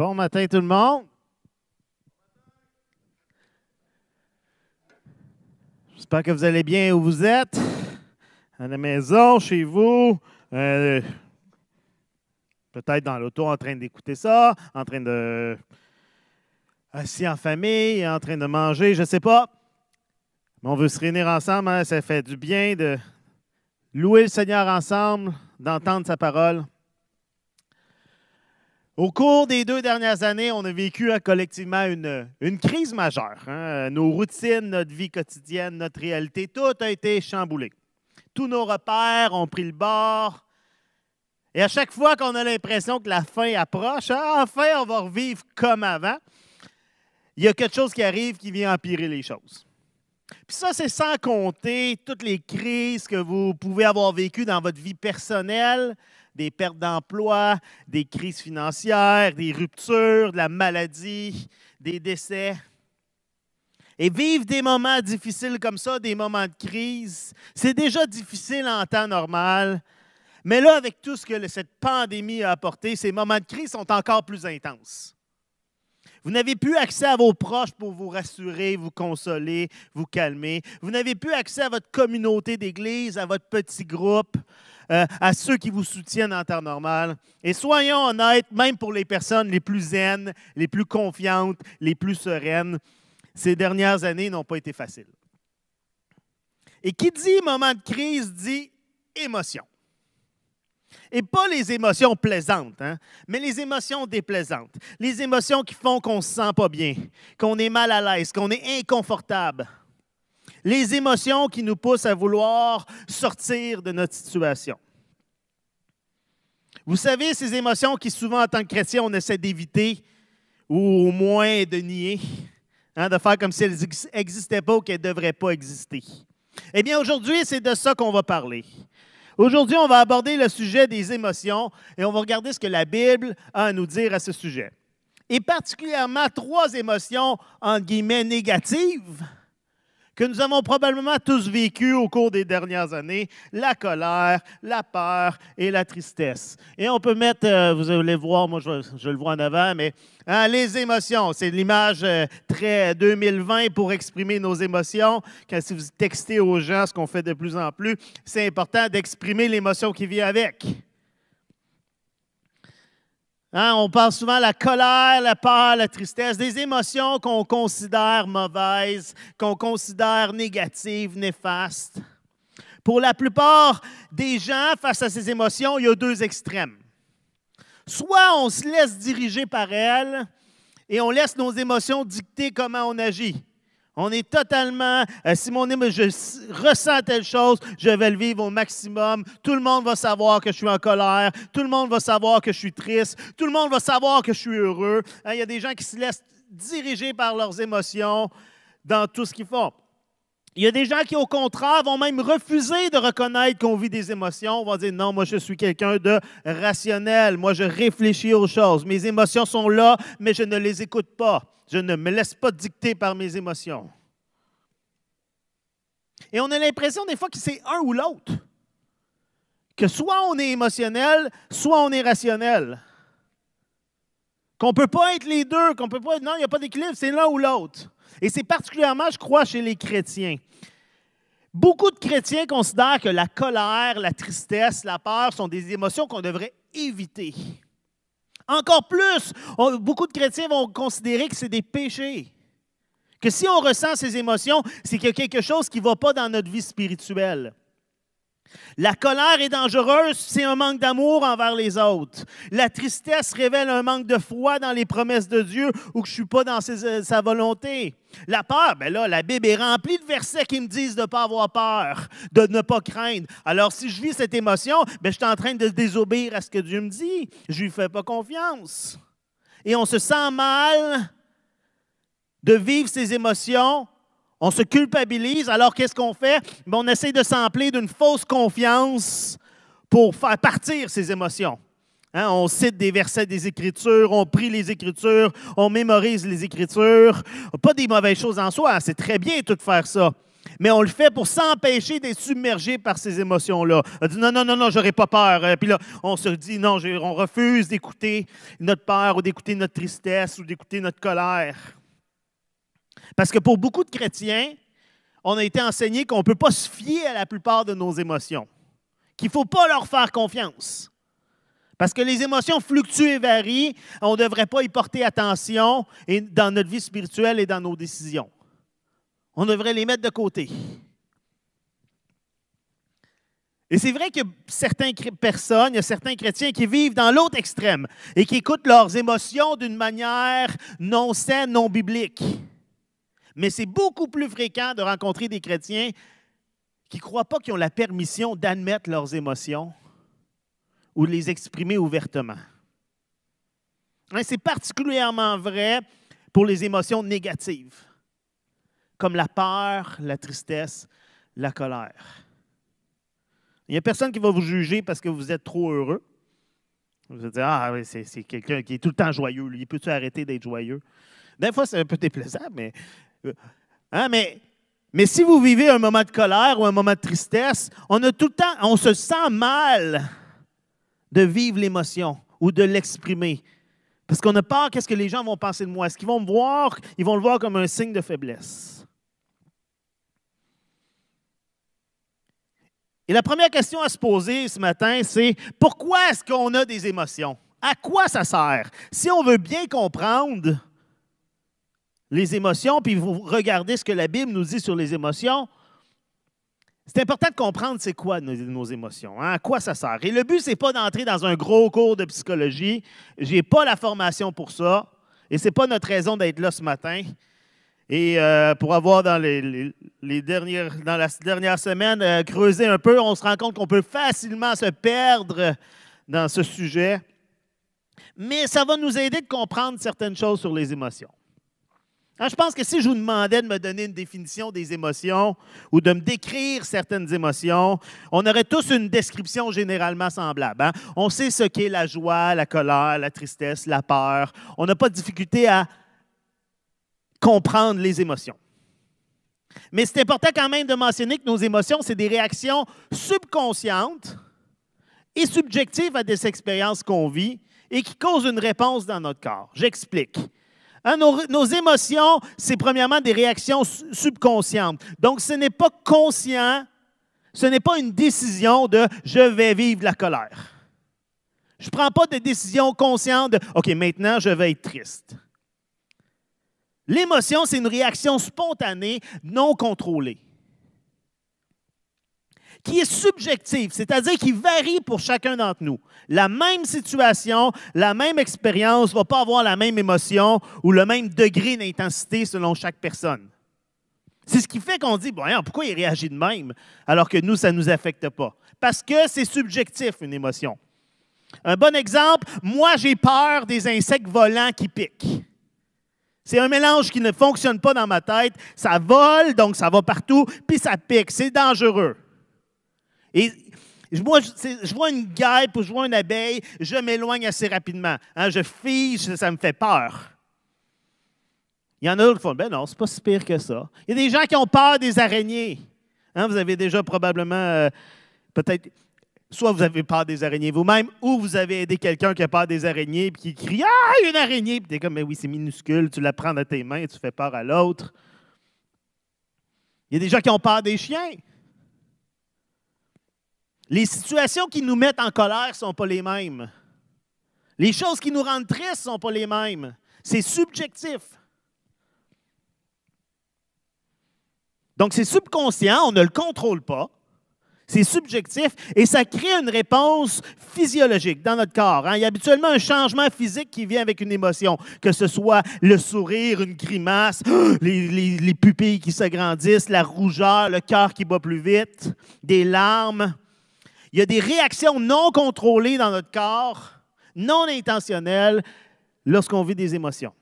Bon matin tout le monde. J'espère que vous allez bien où vous êtes. À la maison, chez vous. euh, Peut-être dans l'auto en train d'écouter ça, en train de. assis en famille, en train de manger, je ne sais pas. Mais on veut se réunir ensemble, hein, ça fait du bien de louer le Seigneur ensemble, d'entendre sa parole. Au cours des deux dernières années, on a vécu hein, collectivement une, crise majeure. hein. Nos routines, notre vie quotidienne, notre réalité, tout a été chamboulé. Tous nos repères ont pris le bord. Et à chaque fois qu'on a l'impression que la fin approche, hein, enfin on va revivre comme avant, il y a quelque chose qui arrive qui vient empirer les choses. Puis ça, c'est sans compter toutes les crises que vous pouvez avoir vécues dans votre vie personnelle, des pertes d'emploi, des crises financières, des ruptures, de la maladie, des décès. Et vivre des moments difficiles comme ça, des moments de crise, c'est déjà difficile en temps normal. Mais là, avec tout ce que cette pandémie a apporté, ces moments de crise sont encore plus intenses. Vous n'avez plus accès à vos proches pour vous rassurer, vous consoler, vous calmer. Vous n'avez plus accès à votre communauté d'église, à votre petit groupe, euh, à ceux qui vous soutiennent en temps normal. Et soyons honnêtes, même pour les personnes les plus zen, les plus confiantes, les plus sereines, ces dernières années n'ont pas été faciles. Et qui dit moment de crise dit émotion. Et pas les émotions plaisantes, hein, mais les émotions déplaisantes. Les émotions qui font qu'on ne se sent pas bien, qu'on est mal à l'aise, qu'on est inconfortable. Les émotions qui nous poussent à vouloir sortir de notre situation. Vous savez, ces émotions qui souvent en tant que chrétien, on essaie d'éviter ou au moins de nier, hein, de faire comme si elles n'existaient pas ou qu'elles ne devraient pas exister. Eh bien, aujourd'hui, c'est de ça qu'on va parler. Aujourd'hui, on va aborder le sujet des émotions et on va regarder ce que la Bible a à nous dire à ce sujet. Et particulièrement trois émotions, entre guillemets, négatives que nous avons probablement tous vécues au cours des dernières années, la colère, la peur et la tristesse. Et on peut mettre, euh, vous allez voir, moi je, je le vois en avant, mais hein, les émotions, c'est l'image euh, très 2020 pour exprimer nos émotions. Quand si vous textez aux gens, ce qu'on fait de plus en plus, c'est important d'exprimer l'émotion qui vient avec. Hein, on parle souvent de la colère, la peur, la tristesse, des émotions qu'on considère mauvaises, qu'on considère négatives, néfastes. Pour la plupart des gens, face à ces émotions, il y a deux extrêmes. Soit on se laisse diriger par elles et on laisse nos émotions dicter comment on agit. On est totalement, euh, si mon émo- je ressens telle chose, je vais le vivre au maximum. Tout le monde va savoir que je suis en colère. Tout le monde va savoir que je suis triste. Tout le monde va savoir que je suis heureux. Hein, Il y a des gens qui se laissent diriger par leurs émotions dans tout ce qu'ils font. Il y a des gens qui, au contraire, vont même refuser de reconnaître qu'on vit des émotions. Vont dire non, moi, je suis quelqu'un de rationnel. Moi, je réfléchis aux choses. Mes émotions sont là, mais je ne les écoute pas. Je ne me laisse pas dicter par mes émotions. Et on a l'impression des fois que c'est un ou l'autre. Que soit on est émotionnel, soit on est rationnel. Qu'on ne peut pas être les deux, qu'on peut pas. Non, il n'y a pas d'équilibre, c'est l'un ou l'autre. Et c'est particulièrement, je crois, chez les chrétiens. Beaucoup de chrétiens considèrent que la colère, la tristesse, la peur sont des émotions qu'on devrait éviter. Encore plus, beaucoup de chrétiens vont considérer que c'est des péchés. Que si on ressent ces émotions, c'est qu'il y a quelque chose qui ne va pas dans notre vie spirituelle. La colère est dangereuse, c'est un manque d'amour envers les autres. La tristesse révèle un manque de foi dans les promesses de Dieu ou que je ne suis pas dans euh, sa volonté. La peur, ben là, la Bible est remplie de versets qui me disent de ne pas avoir peur, de ne pas craindre. Alors, si je vis cette émotion, ben, je suis en train de désobéir à ce que Dieu me dit. Je ne lui fais pas confiance. Et on se sent mal de vivre ces émotions on se culpabilise, alors qu'est-ce qu'on fait? Ben, on essaie de s'emplir d'une fausse confiance pour faire partir ces émotions. Hein, on cite des versets des Écritures, on prie les Écritures, on mémorise les Écritures. Pas des mauvaises choses en soi, c'est très bien tout de faire ça. mais on le fait pour s'empêcher d'être submergé par ces émotions-là. On dit non, non, non, non, j'aurais pas peur. Euh, puis là, on se dit non, on refuse d'écouter notre peur ou d'écouter notre tristesse ou d'écouter notre colère. Parce que pour beaucoup de chrétiens, on a été enseigné qu'on ne peut pas se fier à la plupart de nos émotions, qu'il ne faut pas leur faire confiance. Parce que les émotions fluctuent et varient, on ne devrait pas y porter attention dans notre vie spirituelle et dans nos décisions. On devrait les mettre de côté. Et c'est vrai que certaines personnes, il y a certains chrétiens qui vivent dans l'autre extrême et qui écoutent leurs émotions d'une manière non saine, non biblique. Mais c'est beaucoup plus fréquent de rencontrer des chrétiens qui ne croient pas qu'ils ont la permission d'admettre leurs émotions ou de les exprimer ouvertement. Hein, c'est particulièrement vrai pour les émotions négatives comme la peur, la tristesse, la colère. Il n'y a personne qui va vous juger parce que vous êtes trop heureux. Vous allez dire, ah oui, c'est quelqu'un qui est tout le temps joyeux. Lui, peut-tu arrêter d'être joyeux? Des fois, c'est un peu déplaisant, mais, hein, mais, mais si vous vivez un moment de colère ou un moment de tristesse, on se sent mal de vivre l'émotion ou de l'exprimer. Parce qu'on a peur, qu'est-ce que les gens vont penser de moi? Est-ce qu'ils vont me voir? Ils vont le voir comme un signe de faiblesse. Et la première question à se poser ce matin, c'est pourquoi est-ce qu'on a des émotions? À quoi ça sert? Si on veut bien comprendre les émotions, puis vous regardez ce que la Bible nous dit sur les émotions, c'est important de comprendre c'est quoi nos, émotions, hein? à quoi ça sert? Et le but, ce n'est pas d'entrer dans un gros cours de psychologie. Je n'ai pas la formation pour ça. Et ce n'est pas notre raison d'être là ce matin. Et euh, pour avoir dans, les, dernières, dans la dernière semaine euh, creusé un peu, on se rend compte qu'on peut facilement se perdre dans ce sujet. Mais ça va nous aider de comprendre certaines choses sur les émotions. Hein, je pense que si je vous demandais de me donner une définition des émotions ou de me décrire certaines émotions, on aurait tous une description généralement semblable. Hein. On sait ce qu'est la joie, la colère, la tristesse, la peur. On n'a pas de difficulté à comprendre les émotions. Mais c'est important quand même de mentionner que nos émotions, c'est des réactions subconscientes et subjectives à des expériences qu'on vit et qui causent une réponse dans notre corps. J'explique. Hein, nos, nos, émotions, c'est premièrement des réactions subconscientes. Donc, ce n'est pas conscient, ce n'est pas une décision de je vais vivre la colère. Je ne prends pas de décision consciente de OK, maintenant je vais être triste. L'émotion, c'est une réaction spontanée, non contrôlée, qui est subjective, c'est-à-dire qui varie pour chacun d'entre nous. La même situation, la même expérience ne va pas avoir la même émotion ou le même degré d'intensité selon chaque personne. C'est ce qui fait qu'on dit, bon, pourquoi il réagit de même alors que nous, ça ne nous affecte pas? Parce que c'est subjectif, une émotion. Un bon exemple, moi, j'ai peur des insectes volants qui piquent. C'est un mélange qui ne fonctionne pas dans ma tête. Ça vole, donc ça va partout, puis ça pique. C'est dangereux. Et moi, je, vois une guêpe ou je vois une abeille, je m'éloigne assez rapidement. Hein, je fiche, ça me fait peur. Il y en a d'autres qui font, ben non, c'est pas si pire que ça. Il y a des gens qui ont peur des araignées. Hein, vous avez déjà probablement, euh, peut-être, soit vous avez peur des araignées vous-même, ou vous avez aidé quelqu'un qui a peur des araignées et qui crie Ah, une araignée! Puis tu es comme, mais oui, c'est minuscule, tu la prends dans tes mains et tu fais peur à l'autre. Il y a des gens qui ont peur des chiens. Les situations qui nous mettent en colère ne sont pas les mêmes. Les choses qui nous rendent tristes ne sont pas les mêmes. C'est subjectif. Donc, c'est subconscient, on ne le contrôle pas. C'est subjectif et ça crée une réponse physiologique dans notre corps. Hein. Il y a habituellement un changement physique qui vient avec une émotion, que ce soit le sourire, une grimace, les, les pupilles qui s'agrandissent, la rougeur, le cœur qui bat plus vite, des larmes. Il y a des réactions non contrôlées dans notre corps, non intentionnelles, lorsqu'on vit des émotions.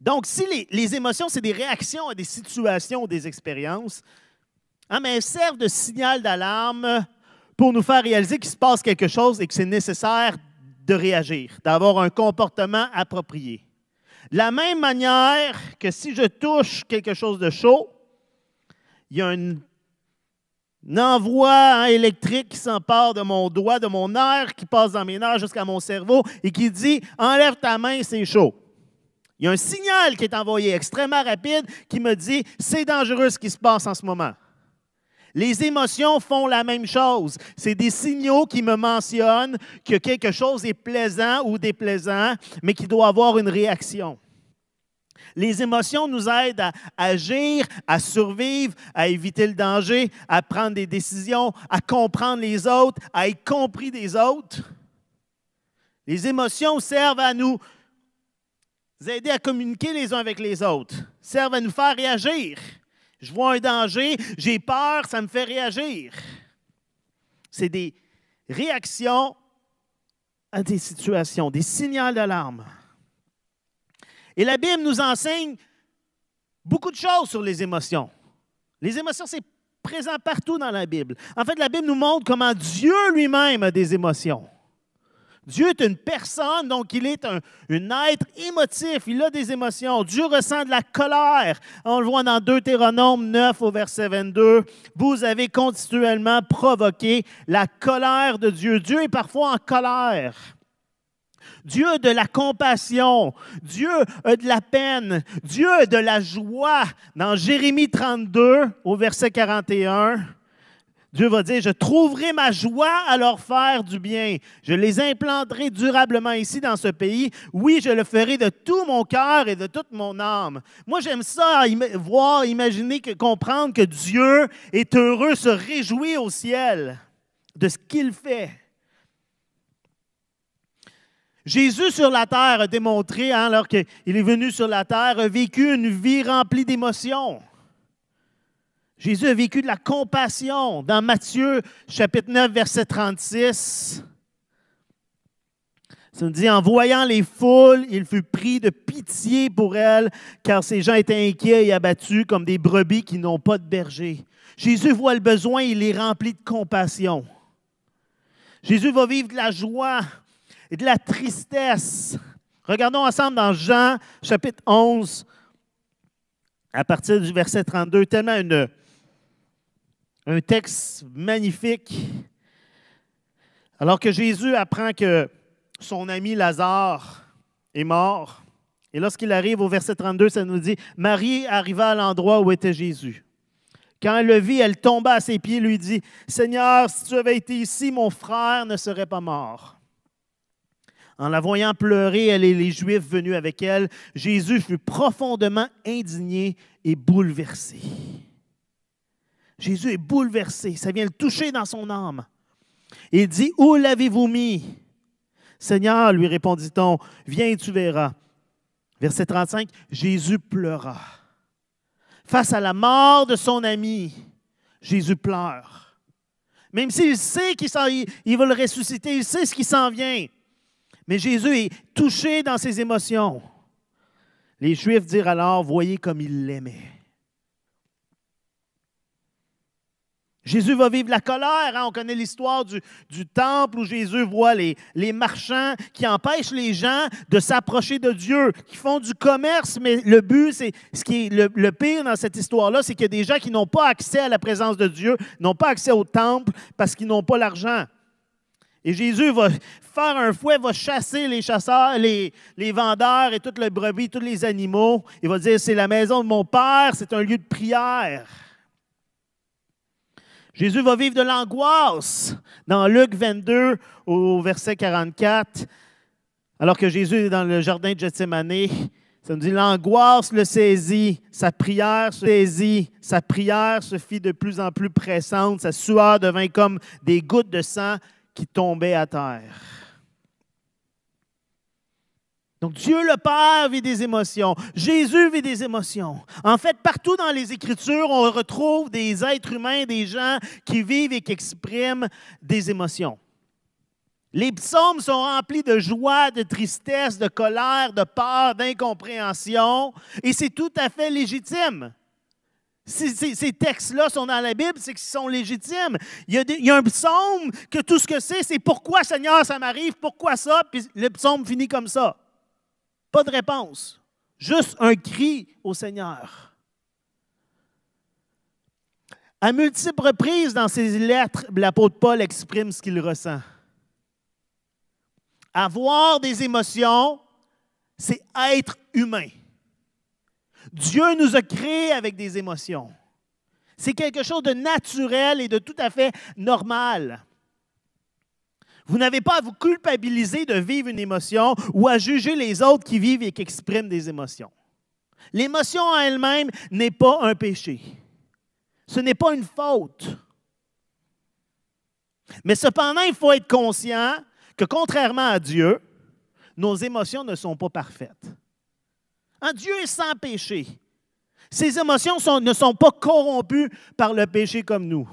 Donc, si les, émotions, c'est des réactions à des situations ou des expériences, hein, mais elles servent de signal d'alarme pour nous faire réaliser qu'il se passe quelque chose et que c'est nécessaire de réagir, d'avoir un comportement approprié. De la même manière que si je touche quelque chose de chaud, il y a un, envoi électrique qui s'empare de mon doigt, de mon air, qui passe dans mes nerfs jusqu'à mon cerveau et qui dit Enlève ta main, c'est chaud. Il y a un signal qui est envoyé extrêmement rapide qui me dit C'est dangereux ce qui se passe en ce moment. Les émotions font la même chose. C'est des signaux qui me mentionnent que quelque chose est plaisant ou déplaisant, mais qui doit avoir une réaction. Les émotions nous aident à agir, à survivre, à éviter le danger, à prendre des décisions, à comprendre les autres, à être compris des autres. Les émotions servent à nous aider à communiquer les uns avec les autres, servent à nous faire réagir. Je vois un danger, j'ai peur, ça me fait réagir. C'est des réactions à des situations, des signaux d'alarme. Et la Bible nous enseigne beaucoup de choses sur les émotions. Les émotions, c'est présent partout dans la Bible. En fait, la Bible nous montre comment Dieu lui-même a des émotions. Dieu est une personne, donc il est un, être émotif, il a des émotions. Dieu ressent de la colère. On le voit dans Deutéronome 9 au verset 22. Vous avez continuellement provoqué la colère de Dieu. Dieu est parfois en colère. Dieu de la compassion. Dieu a de la peine. Dieu a de la joie. Dans Jérémie 32 au verset 41, Dieu va dire, je trouverai ma joie à leur faire du bien. Je les implanterai durablement ici dans ce pays. Oui, je le ferai de tout mon cœur et de toute mon âme. Moi, j'aime ça, voir, imaginer, comprendre que Dieu est heureux, se réjouir au ciel de ce qu'il fait. Jésus sur la terre a démontré, hein, alors qu'il est venu sur la terre, a vécu une vie remplie d'émotions. Jésus a vécu de la compassion. Dans Matthieu chapitre 9, verset 36, ça nous dit, en voyant les foules, il fut pris de pitié pour elles, car ces gens étaient inquiets et abattus comme des brebis qui n'ont pas de berger. Jésus voit le besoin, il est rempli de compassion. Jésus va vivre de la joie et de la tristesse. Regardons ensemble dans Jean chapitre 11, à partir du verset 32, tellement un texte magnifique. Alors que Jésus apprend que son ami Lazare est mort, et lorsqu'il arrive au verset 32, ça nous dit, Marie arriva à l'endroit où était Jésus. Quand elle le vit, elle tomba à ses pieds et lui dit, Seigneur, si tu avais été ici, mon frère ne serait pas mort. En la voyant pleurer, elle et les Juifs venus avec elle, Jésus fut profondément indigné et bouleversé. Jésus est bouleversé, ça vient le toucher dans son âme. Il dit, Où l'avez-vous mis Seigneur, lui répondit-on, viens et tu verras. Verset 35, Jésus pleura. Face à la mort de son ami, Jésus pleure. Même s'il sait qu'il va le ressusciter, il sait ce qui s'en vient. Mais Jésus est touché dans ses émotions. Les Juifs dirent alors, voyez comme il l'aimait. Jésus va vivre la colère. Hein. On connaît l'histoire du, temple où Jésus voit les, marchands qui empêchent les gens de s'approcher de Dieu, qui font du commerce, mais le but, c'est ce qui est le, le pire dans cette histoire-là, c'est qu'il y a des gens qui n'ont pas accès à la présence de Dieu, n'ont pas accès au temple parce qu'ils n'ont pas l'argent. Et Jésus va faire un fouet, va chasser les chasseurs, les, vendeurs et toutes les brebis, tous les animaux. Il va dire, c'est la maison de mon Père, c'est un lieu de prière. Jésus va vivre de l'angoisse dans Luc 22 au verset 44. Alors que Jésus est dans le jardin de Gethsemane, ça nous dit l'angoisse le saisit, sa prière se saisit, sa prière se fit de plus en plus pressante, sa sueur devint comme des gouttes de sang qui tombait à terre. Donc Dieu le Père vit des émotions, Jésus vit des émotions. En fait, partout dans les Écritures, on retrouve des êtres humains, des gens qui vivent et qui expriment des émotions. Les psaumes sont remplis de joie, de tristesse, de colère, de peur, d'incompréhension, et c'est tout à fait légitime. Si ces textes-là sont dans la Bible, c'est qu'ils sont légitimes. Il y, a un psaume que tout ce que c'est, c'est pourquoi Seigneur ça m'arrive, pourquoi ça, puis le psaume finit comme ça. Pas de réponse. Juste un cri au Seigneur. À multiples reprises dans ses lettres, l'apôtre Paul exprime ce qu'il ressent. Avoir des émotions, c'est être humain. Dieu nous a créés avec des émotions. C'est quelque chose de naturel et de tout à fait normal. Vous n'avez pas à vous culpabiliser de vivre une émotion ou à juger les autres qui vivent et qui expriment des émotions. L'émotion en elle-même n'est pas un péché. Ce n'est pas une faute. Mais cependant, il faut être conscient que contrairement à Dieu, nos émotions ne sont pas parfaites. Un Dieu est sans péché. Ses émotions ne sont pas corrompues par le péché comme nous.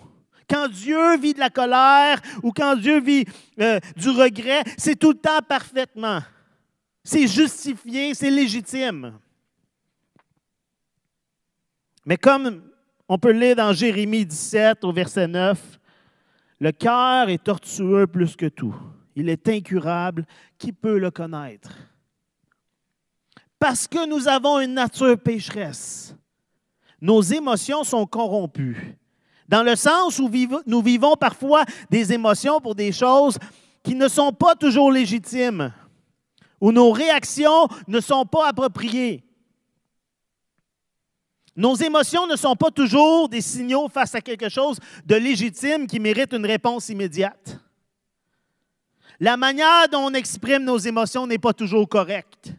Quand Dieu vit de la colère ou quand Dieu vit euh, du regret, c'est tout le temps parfaitement. C'est justifié, c'est légitime. Mais comme on peut lire dans Jérémie 17 au verset 9, le cœur est tortueux plus que tout. Il est incurable. Qui peut le connaître? Parce que nous avons une nature pécheresse, nos émotions sont corrompues dans le sens où nous vivons parfois des émotions pour des choses qui ne sont pas toujours légitimes, où nos réactions ne sont pas appropriées. Nos émotions ne sont pas toujours des signaux face à quelque chose de légitime qui mérite une réponse immédiate. La manière dont on exprime nos émotions n'est pas toujours correcte.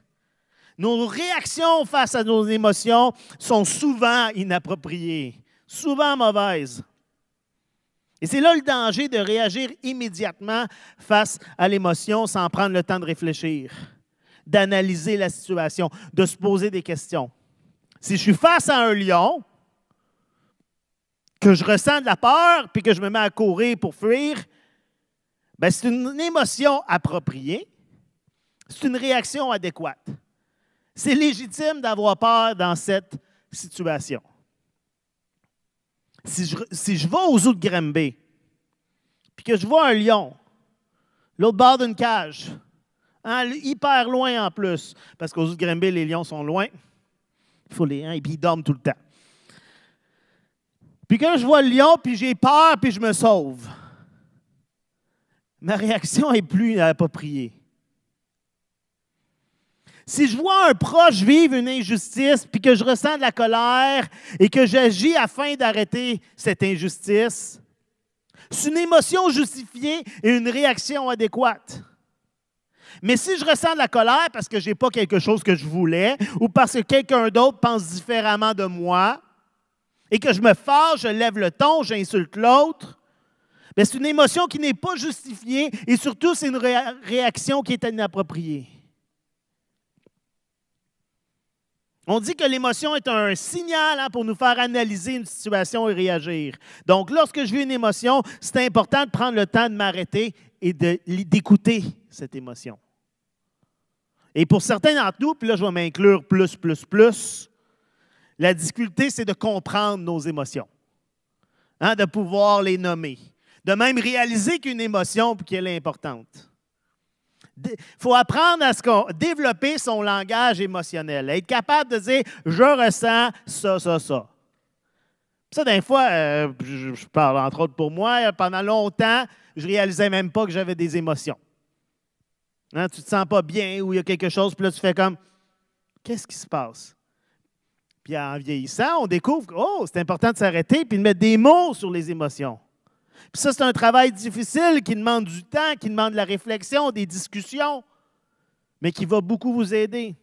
Nos réactions face à nos émotions sont souvent inappropriées souvent mauvaise. Et c'est là le danger de réagir immédiatement face à l'émotion sans prendre le temps de réfléchir, d'analyser la situation, de se poser des questions. Si je suis face à un lion, que je ressens de la peur, puis que je me mets à courir pour fuir, ben c'est une émotion appropriée, c'est une réaction adéquate. C'est légitime d'avoir peur dans cette situation. Si je, si vais aux zoo de Granby, puis que je vois un lion, l'autre bord d'une cage, hein, hyper loin en plus, parce qu'aux zoo de Granby, les lions sont loin, il faut les, hein, et puis ils dorment tout le temps. Puis quand je vois le lion, puis j'ai peur, puis je me sauve, ma réaction est plus appropriée. Si je vois un proche vivre une injustice, puis que je ressens de la colère et que j'agis afin d'arrêter cette injustice, c'est une émotion justifiée et une réaction adéquate. Mais si je ressens de la colère parce que je n'ai pas quelque chose que je voulais ou parce que quelqu'un d'autre pense différemment de moi et que je me fâche, je lève le ton, j'insulte l'autre, ben, c'est une émotion qui n'est pas justifiée et surtout c'est une réaction qui est inappropriée. On dit que l'émotion est un signal hein, pour nous faire analyser une situation et réagir. Donc, lorsque je vis une émotion, c'est important de prendre le temps de m'arrêter et d'écouter cette émotion. Et pour certains d'entre nous, puis là, je vais m'inclure plus, plus, plus, la difficulté, c'est de comprendre nos émotions, hein, de pouvoir les nommer, de même réaliser qu'une émotion, puis qu'elle est importante. Il faut apprendre à développer son langage émotionnel, être capable de dire je ressens ça, ça, ça. Ça, des fois, euh, je, parle entre autres pour moi, pendant longtemps, je réalisais même pas que j'avais des émotions. Hein, tu ne te sens pas bien ou il y a quelque chose, puis là, tu fais comme Qu'est-ce qui se passe? Puis en vieillissant, on découvre oh, c'est important de s'arrêter puis de mettre des mots sur les émotions. Puis ça, c'est un travail difficile qui demande du temps, qui demande de la réflexion, des discussions, mais qui va beaucoup vous aider.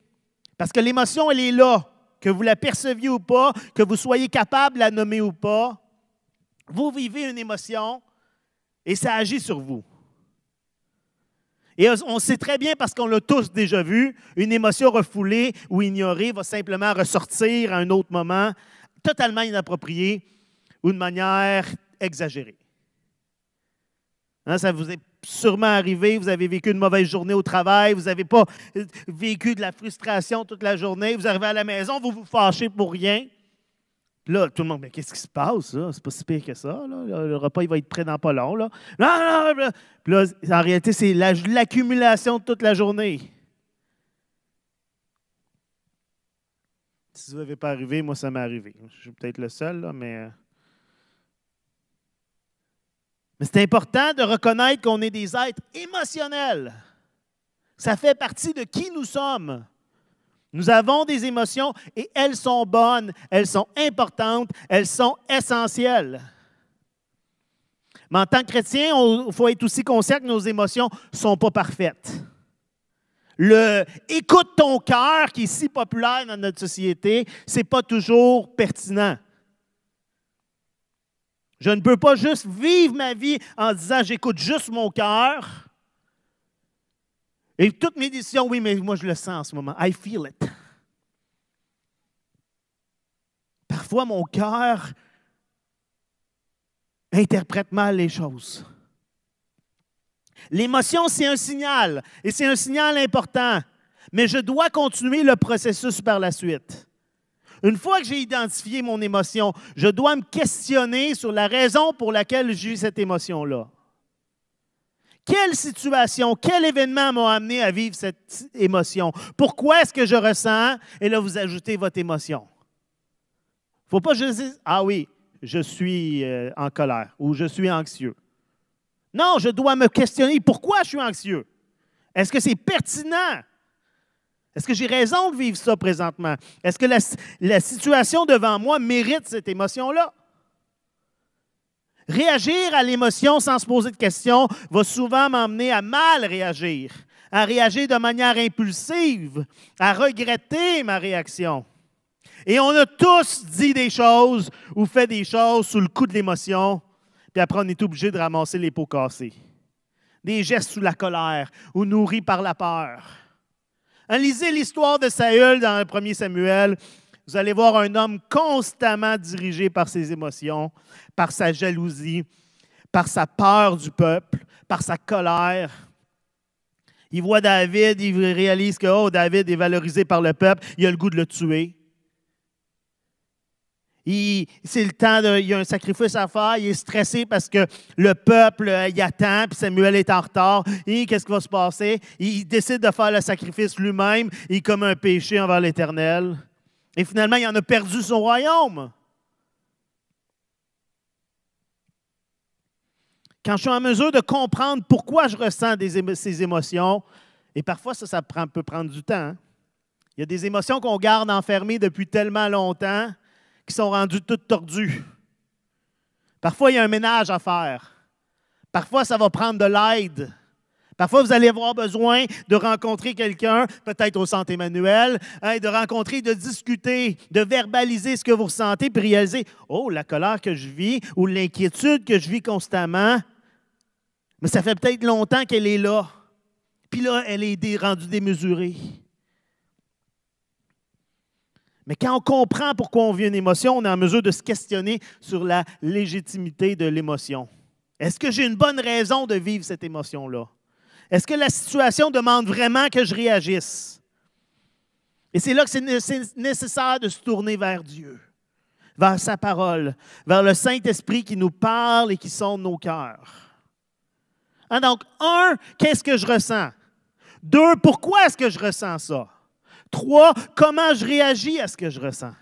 Parce que l'émotion, elle est là. Que vous la perceviez ou pas, que vous soyez capable de la nommer ou pas, vous vivez une émotion et ça agit sur vous. Et on sait très bien, parce qu'on l'a tous déjà vu, une émotion refoulée ou ignorée va simplement ressortir à un autre moment, totalement inapproprié ou de manière exagérée. Hein, ça vous est sûrement arrivé, vous avez vécu une mauvaise journée au travail, vous n'avez pas euh, vécu de la frustration toute la journée, vous arrivez à la maison, vous vous fâchez pour rien. Là, tout le monde, mais qu'est-ce qui se passe? C'est pas si pire que ça. Le repas, il va être prêt dans pas long. Là. Là, en réalité, c'est l'accumulation de toute la journée. Si vous n'avez pas arrivé, moi, ça m'est arrivé. Je suis peut-être le seul, là, mais. Mais c'est important de reconnaître qu'on est des êtres émotionnels. Ça fait partie de qui nous sommes. Nous avons des émotions et elles sont bonnes, elles sont importantes, elles sont essentielles. Mais en tant que chrétien, il faut être aussi conscient que nos émotions ne sont pas parfaites. Le écoute ton cœur, qui est si populaire dans notre société, ce n'est pas toujours pertinent. Je ne peux pas juste vivre ma vie en disant j'écoute juste mon cœur. Et toutes mes décisions, oui, mais moi je le sens en ce moment. I feel it. Parfois, mon cœur interprète mal les choses. L'émotion, c'est un signal, et c'est un signal important, mais je dois continuer le processus par la suite. Une fois que j'ai identifié mon émotion, je dois me questionner sur la raison pour laquelle j'ai eu cette émotion-là. Quelle situation, quel événement m'a amené à vivre cette émotion? Pourquoi est-ce que je ressens? Et là, vous ajoutez votre émotion? Il ne faut pas juste dire, ah oui, je suis euh, en colère ou je suis anxieux. Non, je dois me questionner pourquoi je suis anxieux? Est-ce que c'est pertinent? Est-ce que j'ai raison de vivre ça présentement? Est-ce que la, situation devant moi mérite cette émotion-là? Réagir à l'émotion sans se poser de questions va souvent m'emmener à mal réagir, à réagir de manière impulsive, à regretter ma réaction. Et on a tous dit des choses ou fait des choses sous le coup de l'émotion, puis après on est obligé de ramasser les pots cassés. Des gestes sous la colère ou nourris par la peur. Lisez l'histoire de Saül dans le premier Samuel. Vous allez voir un homme constamment dirigé par ses émotions, par sa jalousie, par sa peur du peuple, par sa colère. Il voit David, il réalise que oh, David est valorisé par le peuple, il a le goût de le tuer. C'est le temps, de, il y a un sacrifice à faire, il est stressé parce que le peuple euh, y attend, puis Samuel est en retard. Et qu'est-ce qui va se passer? Il décide de faire le sacrifice lui-même, il commet un péché envers l'Éternel. Et finalement, il en a perdu son royaume. Quand je suis en mesure de comprendre pourquoi je ressens ces émotions, et parfois ça, ça peut prendre du temps. Hein. Il y a des émotions qu'on garde enfermées depuis tellement longtemps qui sont rendues toutes tordues. Parfois, il y a un ménage à faire. Parfois, ça va prendre de l'aide. Parfois, vous allez avoir besoin de rencontrer quelqu'un, peut-être au Centre Emmanuel, hein, de rencontrer, de discuter, de verbaliser ce que vous ressentez, puis réaliser, oh, la colère que je vis ou l'inquiétude que je vis constamment, mais ça fait peut-être longtemps qu'elle est là. Puis là, elle est rendue démesurée. Mais quand on comprend pourquoi on vit une émotion, on est en mesure de se questionner sur la légitimité de l'émotion. Est-ce que j'ai une bonne raison de vivre cette émotion-là? Est-ce que la situation demande vraiment que je réagisse? Et c'est là que c'est nécessaire de se tourner vers Dieu, vers sa parole, vers le Saint-Esprit qui nous parle et qui sonde nos cœurs. Hein, donc, un, qu'est-ce que je ressens? Deux, pourquoi est-ce que je ressens ça? Trois, comment je réagis à ce que je ressens?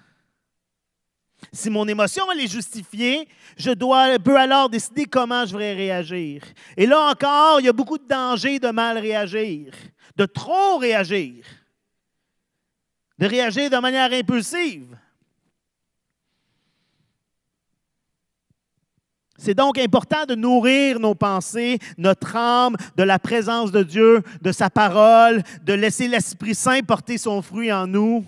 Si mon émotion est justifiée, je dois, peux alors décider comment je vais réagir. Et là encore, il y a beaucoup de dangers de mal réagir, de trop réagir, de réagir de manière impulsive. C'est donc important de nourrir nos pensées, notre âme, de la présence de Dieu, de sa parole, de laisser l'Esprit Saint porter son fruit en nous.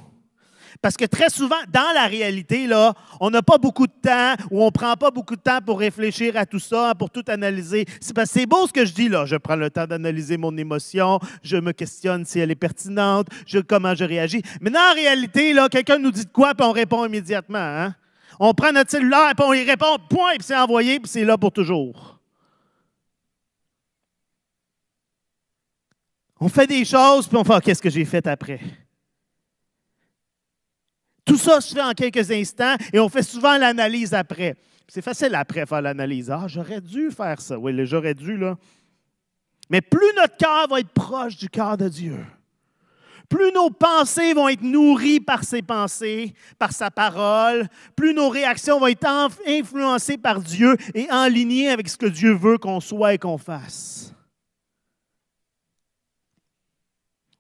Parce que très souvent, dans la réalité, là, on n'a pas beaucoup de temps ou on ne prend pas beaucoup de temps pour réfléchir à tout ça, pour tout analyser. C'est beau ce que je dis là. Je prends le temps d'analyser mon émotion, je me questionne si elle est pertinente, je, comment je réagis. Mais dans la réalité, là, quelqu'un nous dit de quoi, puis on répond immédiatement. Hein? On prend notre cellulaire, puis on y répond, point, puis c'est envoyé, puis c'est là pour toujours. On fait des choses, puis on fait ah, qu'est-ce que j'ai fait après? Tout ça se fait en quelques instants et on fait souvent l'analyse après. C'est facile après faire l'analyse. Ah, j'aurais dû faire ça. Oui, j'aurais dû, là. Mais plus notre cœur va être proche du cœur de Dieu, plus nos pensées vont être nourries par ses pensées, par sa parole, plus nos réactions vont être influencées par Dieu et en ligne avec ce que Dieu veut qu'on soit et qu'on fasse.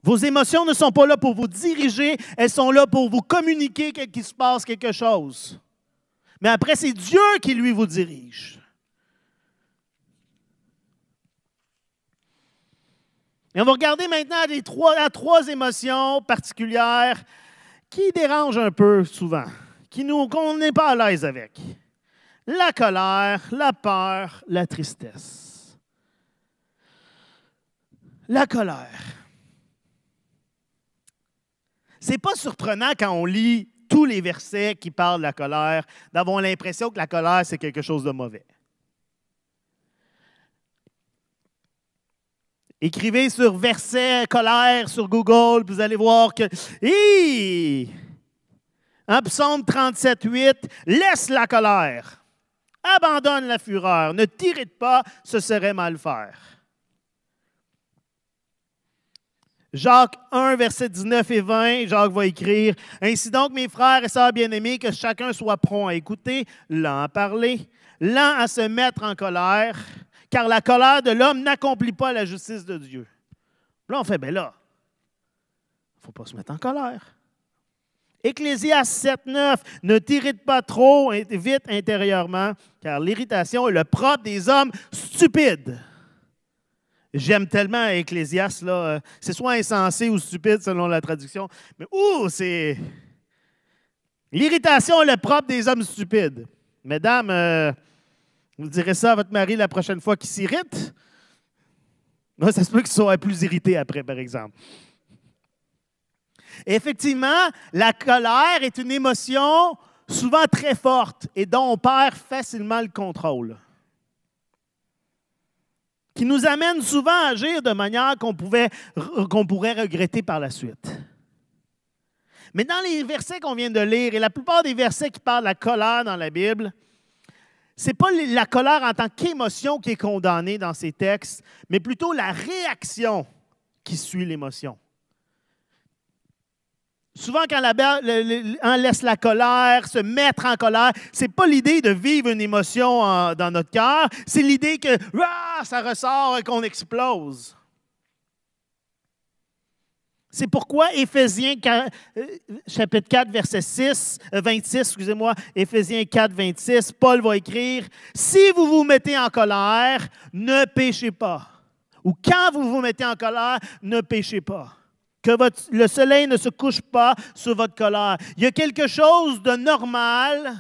Vos émotions ne sont pas là pour vous diriger, elles sont là pour vous communiquer qu'il se passe quelque chose. Mais après, c'est Dieu qui, lui, vous dirige. Et on va regarder maintenant les trois, trois émotions particulières qui dérangent un peu souvent, qui nous, qu'on n'est pas à l'aise avec. La colère, la peur, la tristesse. La colère. C'est pas surprenant quand on lit tous les versets qui parlent de la colère d'avoir l'impression que la colère, c'est quelque chose de mauvais. Écrivez sur verset colère sur Google, vous allez voir que. Hi! En psaume 37, 8, laisse la colère, abandonne la fureur, ne t'irrite pas, ce serait mal faire. Jacques 1, verset 19 et 20, Jacques va écrire Ainsi donc, mes frères et sœurs bien-aimés, que chacun soit prompt à écouter, lent à parler, lent à se mettre en colère, car la colère de l'homme n'accomplit pas la justice de Dieu. Là, on fait, ben là, il ne faut pas se mettre en colère. Ecclésias 7, 9, ne t'irrite pas trop vite intérieurement, car l'irritation est le propre des hommes stupides. J'aime tellement Ecclésias, là. Euh, c'est soit insensé ou stupide selon la traduction. Mais ouh, c'est. L'irritation est le propre des hommes stupides. Mesdames, euh, vous direz ça à votre mari la prochaine fois qu'il s'irrite? Ça se peut qu'il soit plus irrité après, par exemple. effectivement, la colère est une émotion souvent très forte et dont on perd facilement le contrôle. Qui nous amène souvent à agir de manière qu'on pourrait regretter par la suite. Mais dans les versets qu'on vient de lire, et la plupart des versets qui parlent de la colère dans la Bible, n'est pas la colère en tant qu'émotion qui est condamnée dans ces textes, mais plutôt la réaction qui suit l'émotion. Souvent, quand la on laisse la colère, se mettre en colère, ce n'est pas l'idée de vivre une émotion dans notre cœur, c'est l'idée que ah, ça ressort et qu'on explose. C'est pourquoi Éphésiens euh, chapitre 4, verset 6, 26, euh, excusez-moi, Éphésiens 4, 26, Paul va écrire, Si vous vous mettez en colère, ne péchez pas. Ou quand vous vous mettez en colère, ne péchez pas. Que le soleil ne se couche pas sur votre colère. Il y a quelque chose de normal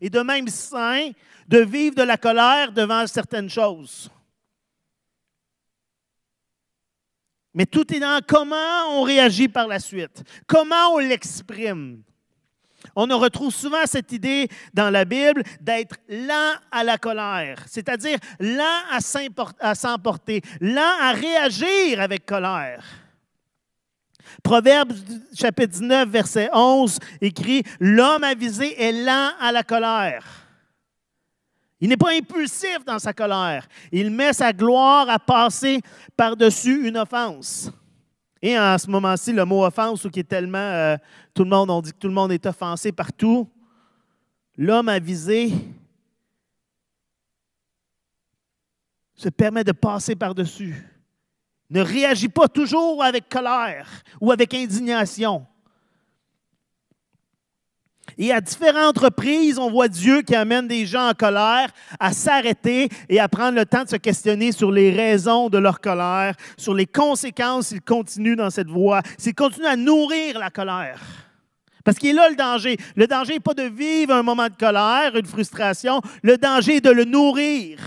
et de même sain de vivre de la colère devant certaines choses. Mais tout est dans comment on réagit par la suite, comment on l'exprime. On retrouve souvent cette idée dans la Bible d'être lent à la colère, c'est-à-dire lent à s'emporter, lent à réagir avec colère. Proverbe chapitre 19, verset 11 écrit L'homme avisé est lent à la colère. Il n'est pas impulsif dans sa colère. Il met sa gloire à passer par-dessus une offense. Et en ce moment-ci, le mot offense, qui est tellement. Euh, tout le monde, on dit que tout le monde est offensé partout. L'homme avisé se permet de passer par-dessus. Ne réagit pas toujours avec colère ou avec indignation. Et à différentes reprises, on voit Dieu qui amène des gens en colère à s'arrêter et à prendre le temps de se questionner sur les raisons de leur colère, sur les conséquences s'ils continuent dans cette voie, s'ils continuent à nourrir la colère. Parce qu'il est là le danger. Le danger n'est pas de vivre un moment de colère, une frustration. Le danger est de le nourrir,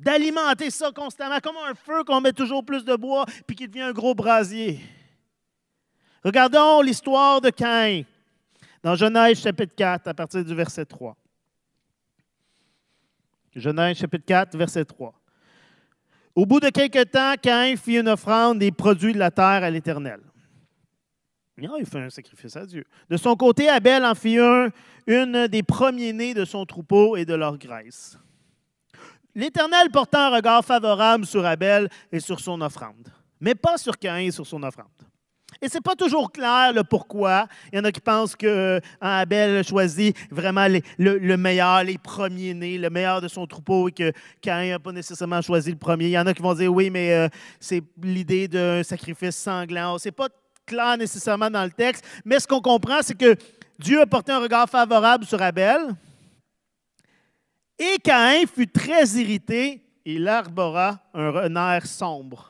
d'alimenter ça constamment, comme un feu qu'on met toujours plus de bois puis qui devient un gros brasier. Regardons l'histoire de Caïn dans Genèse chapitre 4, à partir du verset 3. Genèse chapitre 4, verset 3. Au bout de quelque temps, Caïn fit une offrande des produits de la terre à l'Éternel. Il fait un sacrifice à Dieu. De son côté, Abel en fit un, une des premiers-nés de son troupeau et de leur graisse. L'Éternel porta un regard favorable sur Abel et sur son offrande, mais pas sur Caïn et sur son offrande. Et ce n'est pas toujours clair le pourquoi. Il y en a qui pensent que euh, Abel choisit vraiment le, meilleur, les premiers-nés, le meilleur de son troupeau et que Caïn n'a pas nécessairement choisi le premier. Il y en a qui vont dire oui, mais euh, c'est l'idée d'un sacrifice sanglant. Ce n'est pas clair nécessairement dans le texte, mais ce qu'on comprend, c'est que Dieu a porté un regard favorable sur Abel. Et Caïn fut très irrité et il arbora un air sombre.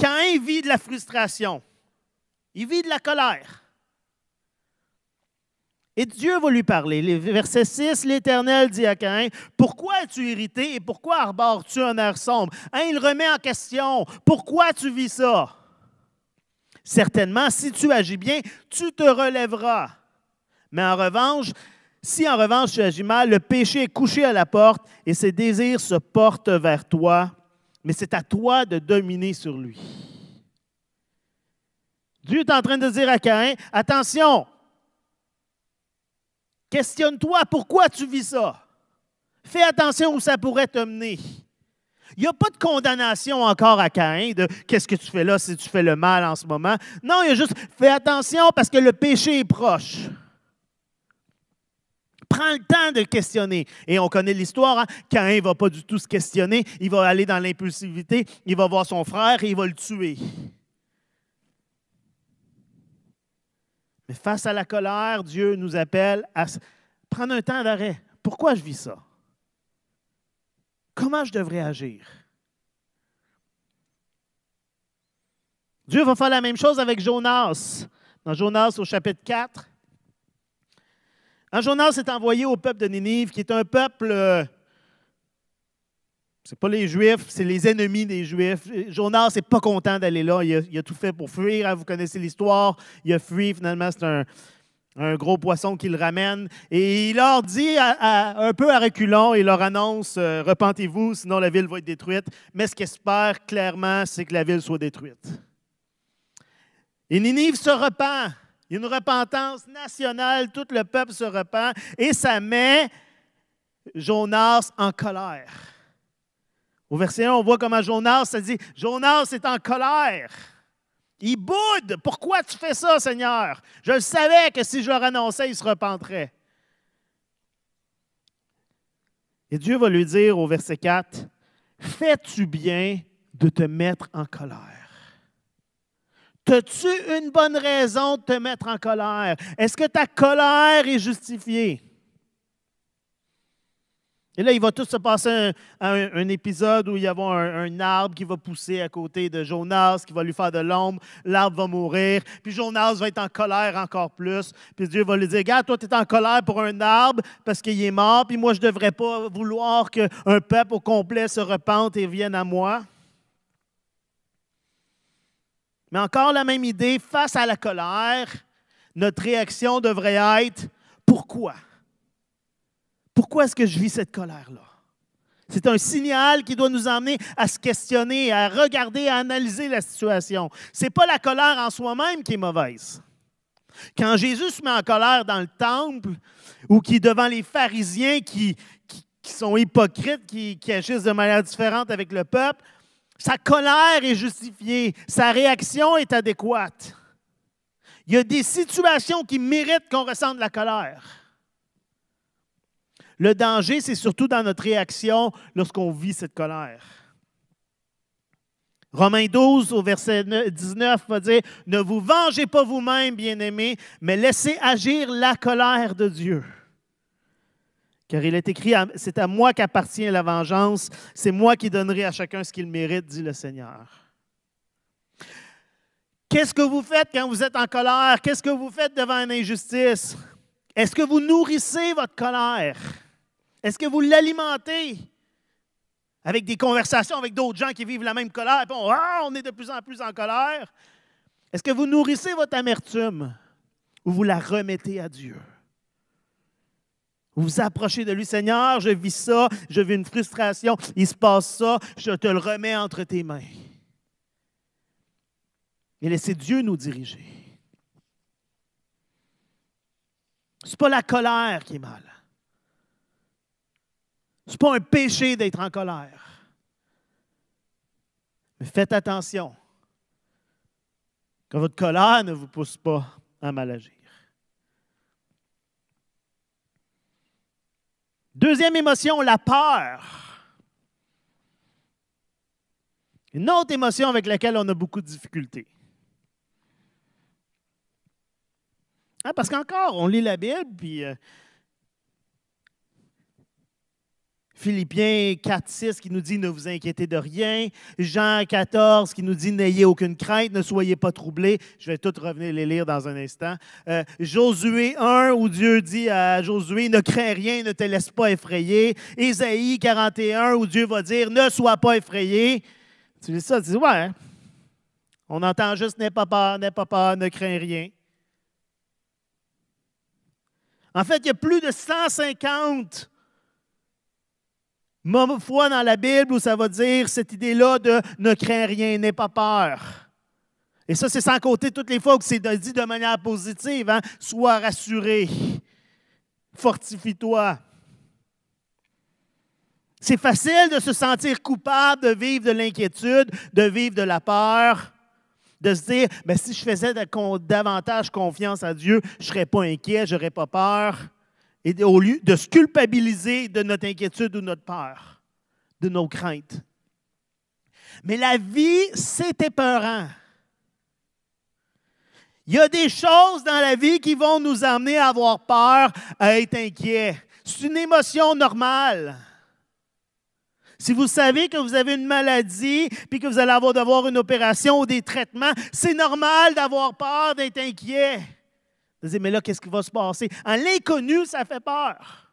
Caïn vit de la frustration. Il vit de la colère. Et Dieu va lui parler. Verset 6, l'Éternel dit à Caïn, Pourquoi es-tu irrité et pourquoi arbores-tu un air sombre? Hein, il remet en question, pourquoi tu vis ça? Certainement, si tu agis bien, tu te relèveras. Mais en revanche, si en revanche tu agis mal, le péché est couché à la porte et ses désirs se portent vers toi mais c'est à toi de dominer sur lui. Dieu est en train de dire à Caïn, attention, questionne-toi pourquoi tu vis ça? Fais attention où ça pourrait te mener. Il n'y a pas de condamnation encore à Caïn de qu'est-ce que tu fais là si tu fais le mal en ce moment? Non, il y a juste fais attention parce que le péché est proche prend le temps de questionner. Et on connaît l'histoire, hein? Caïn ne va pas du tout se questionner, il va aller dans l'impulsivité, il va voir son frère et il va le tuer. Mais face à la colère, Dieu nous appelle à prendre un temps d'arrêt. Pourquoi je vis ça? Comment je devrais agir? Dieu va faire la même chose avec Jonas. Dans Jonas au chapitre 4, un Jonas est envoyé au peuple de Ninive, qui est un peuple. Euh, ce n'est pas les Juifs, c'est les ennemis des Juifs. Jonas n'est pas content d'aller là. Il a, tout fait pour fuir. Hein, vous connaissez l'histoire. Il a fui. Finalement, c'est un, gros poisson qui le ramène. Et il leur dit, un peu à reculons, il leur annonce euh, Repentez-vous, sinon la ville va être détruite. Mais ce qu'il espère clairement, c'est que la ville soit détruite. Et Ninive se repent. Il y a une repentance nationale, tout le peuple se repent et ça met Jonas en colère. Au verset 1, on voit comment Jonas, ça dit Jonas est en colère. Il boude. Pourquoi tu fais ça, Seigneur? Je le savais que si je leur annonçais, il se repenterait. Et Dieu va lui dire au verset 4 Fais-tu bien de te mettre en colère? As-tu une bonne raison de te mettre en colère? Est-ce que ta colère est justifiée? Et là, il va tout se passer un, épisode où il y a un, un, arbre qui va pousser à côté de Jonas, qui va lui faire de l'ombre. L'arbre va mourir. Puis Jonas va être en colère encore plus. Puis Dieu va lui dire Regarde, toi, tu es en colère pour un arbre parce qu'il est mort. Puis moi, je ne devrais pas vouloir qu'un peuple au complet se repente et vienne à moi. Mais encore la même idée, face à la colère, notre réaction devrait être pourquoi? Pourquoi est-ce que je vis cette colère-là? C'est un signal qui doit nous emmener à se questionner, à regarder, à analyser la situation. Ce n'est pas la colère en soi-même qui est mauvaise. Quand Jésus se met en colère dans le temple ou qui devant les pharisiens qui, sont hypocrites, qui agissent de manière différente avec le peuple, sa colère est justifiée, sa réaction est adéquate. Il y a des situations qui méritent qu'on ressente la colère. Le danger, c'est surtout dans notre réaction lorsqu'on vit cette colère. Romains 12, au verset 19, va dire Ne vous vengez pas vous-même, bien-aimés, mais laissez agir la colère de Dieu. Car il est écrit, c'est à moi qu'appartient la vengeance, c'est moi qui donnerai à chacun ce qu'il mérite, dit le Seigneur. Qu'est-ce que vous faites quand vous êtes en colère? Qu'est-ce que vous faites devant une injustice? Est-ce que vous nourrissez votre colère? Est-ce que vous l'alimentez? Avec des conversations avec d'autres gens qui vivent la même colère? on, ah, on est de plus en plus en colère. Est-ce que vous nourrissez votre amertume ou vous la remettez à Dieu? Vous approchez de lui, Seigneur, je vis ça, je vis une frustration, il se passe ça, je te le remets entre tes mains. Et laissez Dieu nous diriger. Ce n'est pas la colère qui est mal. Ce n'est pas un péché d'être en colère. Mais faites attention. Que votre colère ne vous pousse pas à mal agir. Deuxième émotion, la peur. Une autre émotion avec laquelle on a beaucoup de difficultés. Ah, parce qu'encore, on lit la Bible, puis euh, Philippiens 4, 6 qui nous dit ne vous inquiétez de rien. Jean 14 qui nous dit n'ayez aucune crainte, ne soyez pas troublés. Je vais tout revenir les lire dans un instant. Euh, Josué 1 où Dieu dit à Josué ne crains rien, ne te laisse pas effrayer. Ésaïe 41 où Dieu va dire ne sois pas effrayé. Tu lis ça, tu dis ouais. Hein. On entend juste n'aie pas peur, n'aie pas peur, ne crains rien. En fait, il y a plus de 150 fois dans la Bible où ça va dire cette idée-là de ne crains rien, n'aie pas peur. Et ça, c'est sans compter toutes les fois où c'est dit de manière positive. Hein? Sois rassuré. Fortifie-toi. C'est facile de se sentir coupable, de vivre de l'inquiétude, de vivre de la peur, de se dire, mais ben, si je faisais davantage confiance à Dieu, je ne serais pas inquiet, je n'aurais pas peur et au lieu de se culpabiliser de notre inquiétude ou notre peur, de nos craintes. Mais la vie, c'est épeurant. Il y a des choses dans la vie qui vont nous amener à avoir peur, à être inquiet. C'est une émotion normale. Si vous savez que vous avez une maladie, puis que vous allez avoir devoir une opération ou des traitements, c'est normal d'avoir peur, d'être inquiet. Vous dites, mais là, qu'est-ce qui va se passer? En l'inconnu, ça fait peur.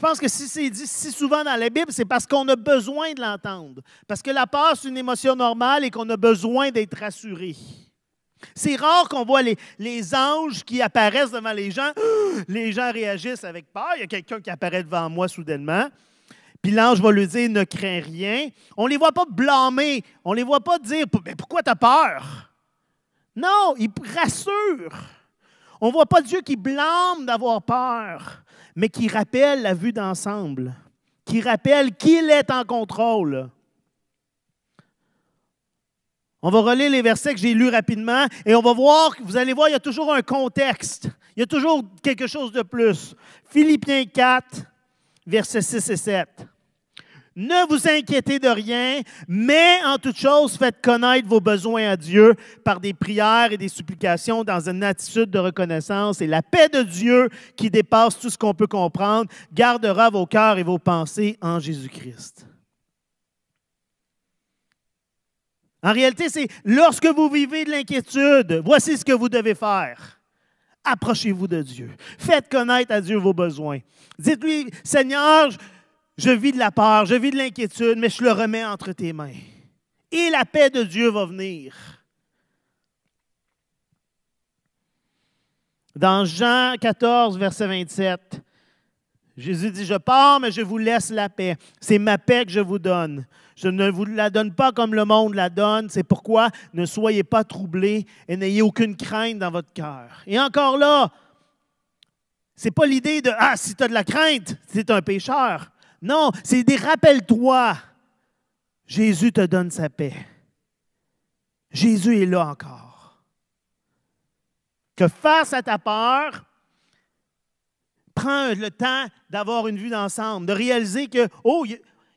Je pense que si c'est dit si souvent dans la Bible, c'est parce qu'on a besoin de l'entendre. Parce que la peur, c'est une émotion normale et qu'on a besoin d'être rassuré. C'est rare qu'on voit les, les, anges qui apparaissent devant les gens. Les gens réagissent avec peur. Il y a quelqu'un qui apparaît devant moi soudainement. Puis l'ange va lui dire ne crains rien. On ne les voit pas blâmer. On ne les voit pas dire mais pourquoi tu as peur? Non, il rassure. On ne voit pas Dieu qui blâme d'avoir peur, mais qui rappelle la vue d'ensemble, qui rappelle qu'il est en contrôle. On va relire les versets que j'ai lus rapidement et on va voir, vous allez voir, il y a toujours un contexte. Il y a toujours quelque chose de plus. Philippiens 4, versets 6 et 7. Ne vous inquiétez de rien, mais en toute chose, faites connaître vos besoins à Dieu par des prières et des supplications dans une attitude de reconnaissance. Et la paix de Dieu, qui dépasse tout ce qu'on peut comprendre, gardera vos cœurs et vos pensées en Jésus-Christ. En réalité, c'est lorsque vous vivez de l'inquiétude, voici ce que vous devez faire. Approchez-vous de Dieu. Faites connaître à Dieu vos besoins. Dites-lui, Seigneur, je vis de la peur, je vis de l'inquiétude, mais je le remets entre tes mains. Et la paix de Dieu va venir. Dans Jean 14, verset 27, Jésus dit, je pars, mais je vous laisse la paix. C'est ma paix que je vous donne. Je ne vous la donne pas comme le monde la donne. C'est pourquoi ne soyez pas troublés et n'ayez aucune crainte dans votre cœur. Et encore là, ce n'est pas l'idée de Ah, si tu as de la crainte, c'est un pécheur. Non, c'est des rappelle-toi. Jésus te donne sa paix. Jésus est là encore. Que face à ta peur, prends le temps d'avoir une vue d'ensemble, de réaliser que, oh,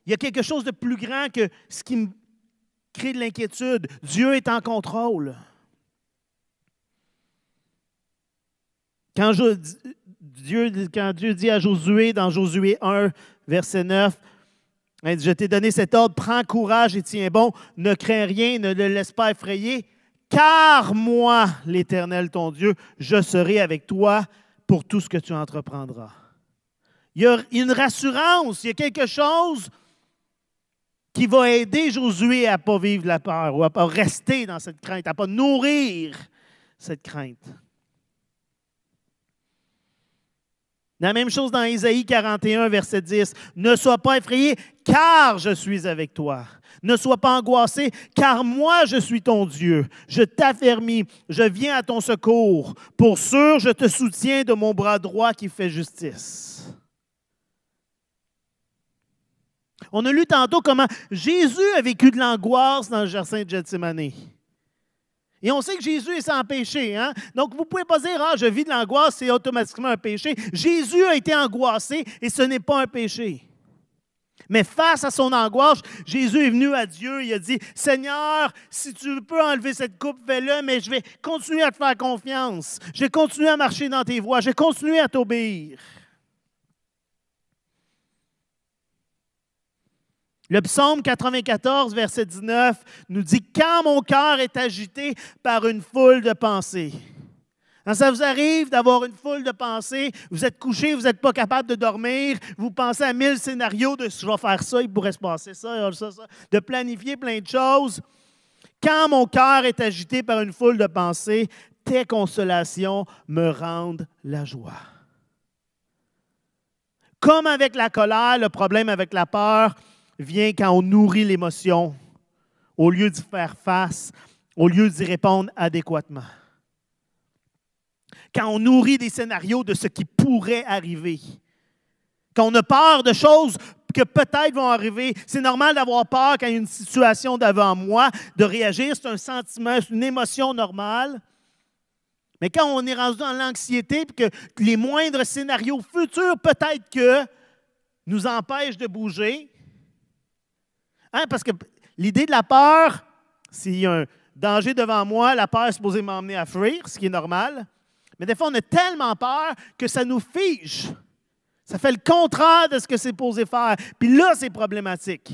il y a quelque chose de plus grand que ce qui me crée de l'inquiétude. Dieu est en contrôle. Quand, Dieu, quand Dieu dit à Josué, dans Josué 1, verset 9, Je t'ai donné cet ordre, prends courage et tiens bon, ne crains rien, ne le laisse pas effrayer, car moi, l'Éternel ton Dieu, je serai avec toi pour tout ce que tu entreprendras. Il y a une rassurance, il y a quelque chose qui va aider Josué à ne pas vivre la peur ou à ne pas rester dans cette crainte, à ne pas nourrir cette crainte. La même chose dans Isaïe 41, verset 10. Ne sois pas effrayé, car je suis avec toi. Ne sois pas angoissé, car moi je suis ton Dieu. Je t'affermis, je viens à ton secours. Pour sûr, je te soutiens de mon bras droit qui fait justice. On a lu tantôt comment Jésus a vécu de l'angoisse dans le jardin de Gethsemane. Et on sait que Jésus est sans péché. Hein? Donc, vous ne pouvez pas dire, ah, je vis de l'angoisse, c'est automatiquement un péché. Jésus a été angoissé et ce n'est pas un péché. Mais face à son angoisse, Jésus est venu à Dieu. Il a dit Seigneur, si tu peux enlever cette coupe, fais-le, mais je vais continuer à te faire confiance. Je vais continuer à marcher dans tes voies. Je vais continuer à t'obéir. Le psaume 94, verset 19, nous dit Quand mon cœur est agité par une foule de pensées. Quand ça vous arrive d'avoir une foule de pensées, vous êtes couché, vous n'êtes pas capable de dormir, vous pensez à mille scénarios de je vais faire ça, il pourrait se passer ça, ça, ça, de planifier plein de choses. Quand mon cœur est agité par une foule de pensées, tes consolations me rendent la joie. Comme avec la colère, le problème avec la peur vient quand on nourrit l'émotion au lieu d'y faire face, au lieu d'y répondre adéquatement quand on nourrit des scénarios de ce qui pourrait arriver. Quand on a peur de choses que peut-être vont arriver. C'est normal d'avoir peur quand il y a une situation devant moi, de réagir. C'est un sentiment, c'est une émotion normale. Mais quand on est rendu dans l'anxiété, que les moindres scénarios futurs, peut-être que nous empêchent de bouger. Hein, parce que l'idée de la peur, s'il y a un danger devant moi, la peur est supposée m'emmener à fuir, ce qui est normal. Mais des fois, on a tellement peur que ça nous fige. Ça fait le contraire de ce que c'est posé faire. Puis là, c'est problématique.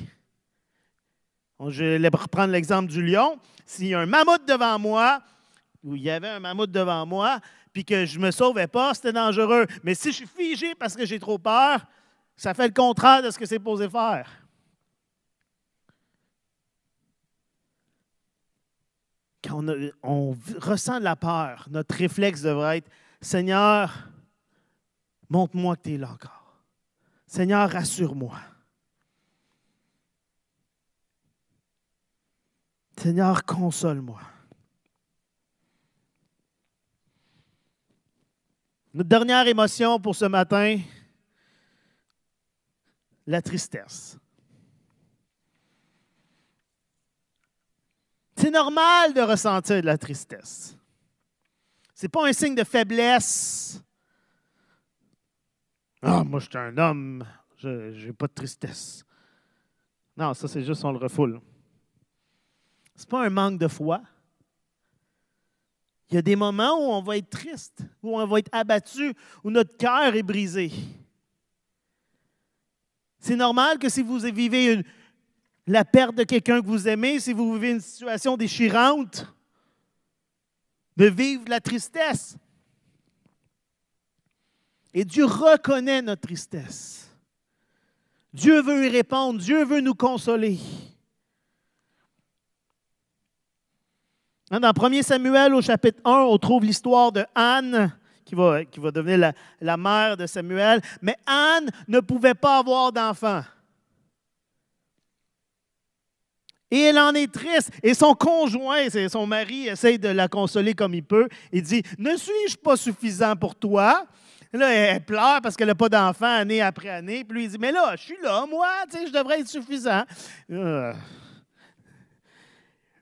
Je vais reprendre l'exemple du lion. S'il y a un mammouth devant moi, ou il y avait un mammouth devant moi, puis que je ne me sauvais pas, c'était dangereux. Mais si je suis figé parce que j'ai trop peur, ça fait le contraire de ce que c'est posé faire. Quand on, ressent de la peur, notre réflexe devrait être Seigneur, montre-moi que tu es là encore. Seigneur, rassure-moi. Seigneur, console-moi. Notre dernière émotion pour ce matin, la tristesse. C'est normal de ressentir de la tristesse. Ce n'est pas un signe de faiblesse. Ah, moi, je suis un homme, je n'ai pas de tristesse. Non, ça, c'est juste on le refoule. Ce n'est pas un manque de foi. Il y a des moments où on va être triste, où on va être abattu, où notre cœur est brisé. C'est normal que si vous vivez une, la perte de quelqu'un que vous aimez, si vous vivez une situation déchirante, de vivre la tristesse. Et Dieu reconnaît notre tristesse. Dieu veut y répondre, Dieu veut nous consoler. Dans 1 Samuel au chapitre 1, on trouve l'histoire de Anne qui va, qui va devenir la, la mère de Samuel. Mais Anne ne pouvait pas avoir d'enfant. Et elle en est triste. Et son conjoint, son mari, essaye de la consoler comme il peut. Il dit Ne suis-je pas suffisant pour toi Là, elle pleure parce qu'elle n'a pas d'enfant année après année. Puis lui, il dit Mais là, je suis là, moi, je devrais être suffisant. Euh.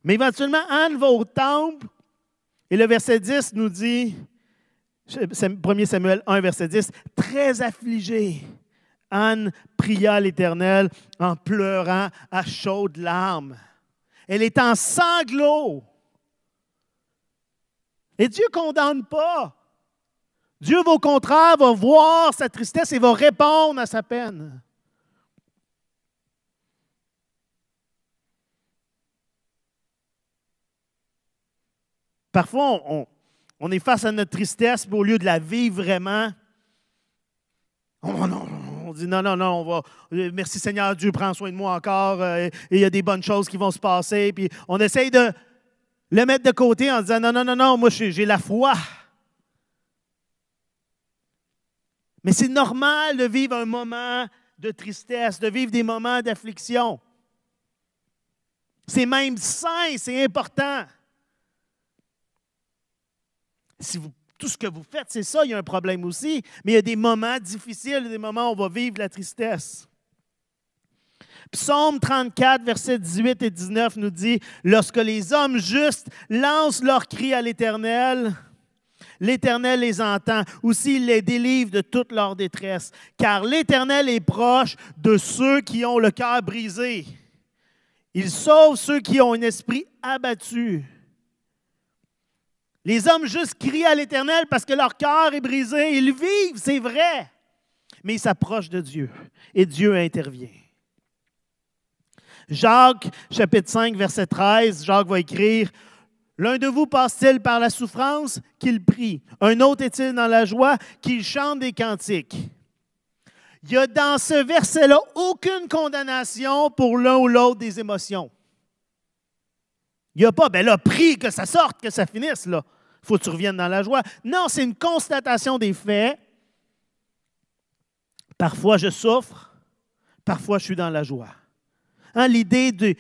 Mais éventuellement, Anne va au temple. Et le verset 10 nous dit 1 Samuel 1, verset 10 Très affligée Anne pria l'Éternel en pleurant à chaudes larmes. Elle est en sanglots. Et Dieu ne condamne pas. Dieu, au contraire, va voir sa tristesse et va répondre à sa peine. Parfois, on, on est face à notre tristesse, mais au lieu de la vivre vraiment, oh non, on dit non, non, non, on va, euh, merci Seigneur, Dieu prend soin de moi encore, euh, et il y a des bonnes choses qui vont se passer. Puis on essaye de le mettre de côté en disant non, non, non, non, moi j'ai la foi. Mais c'est normal de vivre un moment de tristesse, de vivre des moments d'affliction. C'est même sain, c'est important. Si vous tout ce que vous faites, c'est ça, il y a un problème aussi. Mais il y a des moments difficiles, des moments où on va vivre la tristesse. Psaume 34, versets 18 et 19 nous dit, Lorsque les hommes justes lancent leur cri à l'Éternel, l'Éternel les entend, aussi il les délivre de toute leur détresse, car l'Éternel est proche de ceux qui ont le cœur brisé. Il sauve ceux qui ont un esprit abattu. Les hommes juste crient à l'Éternel parce que leur cœur est brisé. Ils vivent, c'est vrai. Mais ils s'approchent de Dieu et Dieu intervient. Jacques, chapitre 5, verset 13, Jacques va écrire L'un de vous passe-t-il par la souffrance qu'il prie? Un autre est-il dans la joie qu'il chante des cantiques Il y a dans ce verset-là aucune condamnation pour l'un ou l'autre des émotions. Il n'y a pas, ben là, prie que ça sorte, que ça finisse, là. Faut que tu reviennes dans la joie. Non, c'est une constatation des faits. Parfois, je souffre, parfois, je suis dans la joie. Hein, l'idée de,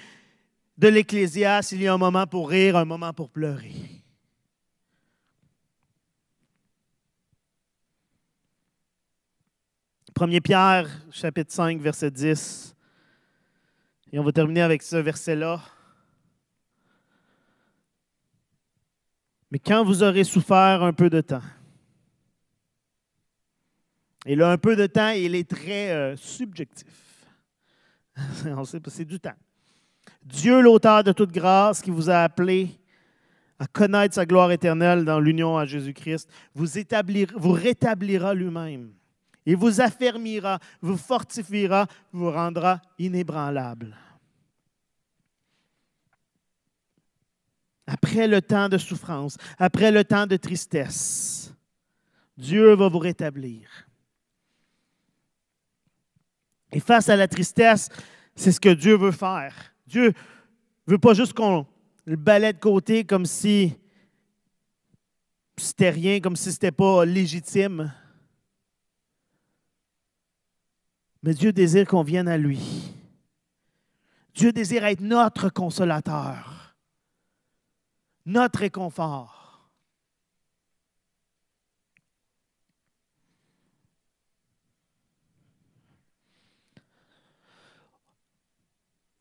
de l'Ecclésiaste, il y a un moment pour rire, un moment pour pleurer. Premier Pierre, chapitre 5, verset 10. Et on va terminer avec ce verset-là. Mais quand vous aurez souffert un peu de temps, et là, un peu de temps, il est très euh, subjectif. on sait c'est du temps. Dieu, l'auteur de toute grâce, qui vous a appelé à connaître sa gloire éternelle dans l'union à Jésus-Christ, vous, vous rétablira lui-même. Il vous affermira, vous fortifiera, vous rendra inébranlable. Après le temps de souffrance, après le temps de tristesse, Dieu va vous rétablir. Et face à la tristesse, c'est ce que Dieu veut faire. Dieu ne veut pas juste qu'on le balaie de côté comme si c'était rien, comme si ce n'était pas légitime. Mais Dieu désire qu'on vienne à lui. Dieu désire être notre consolateur, notre réconfort.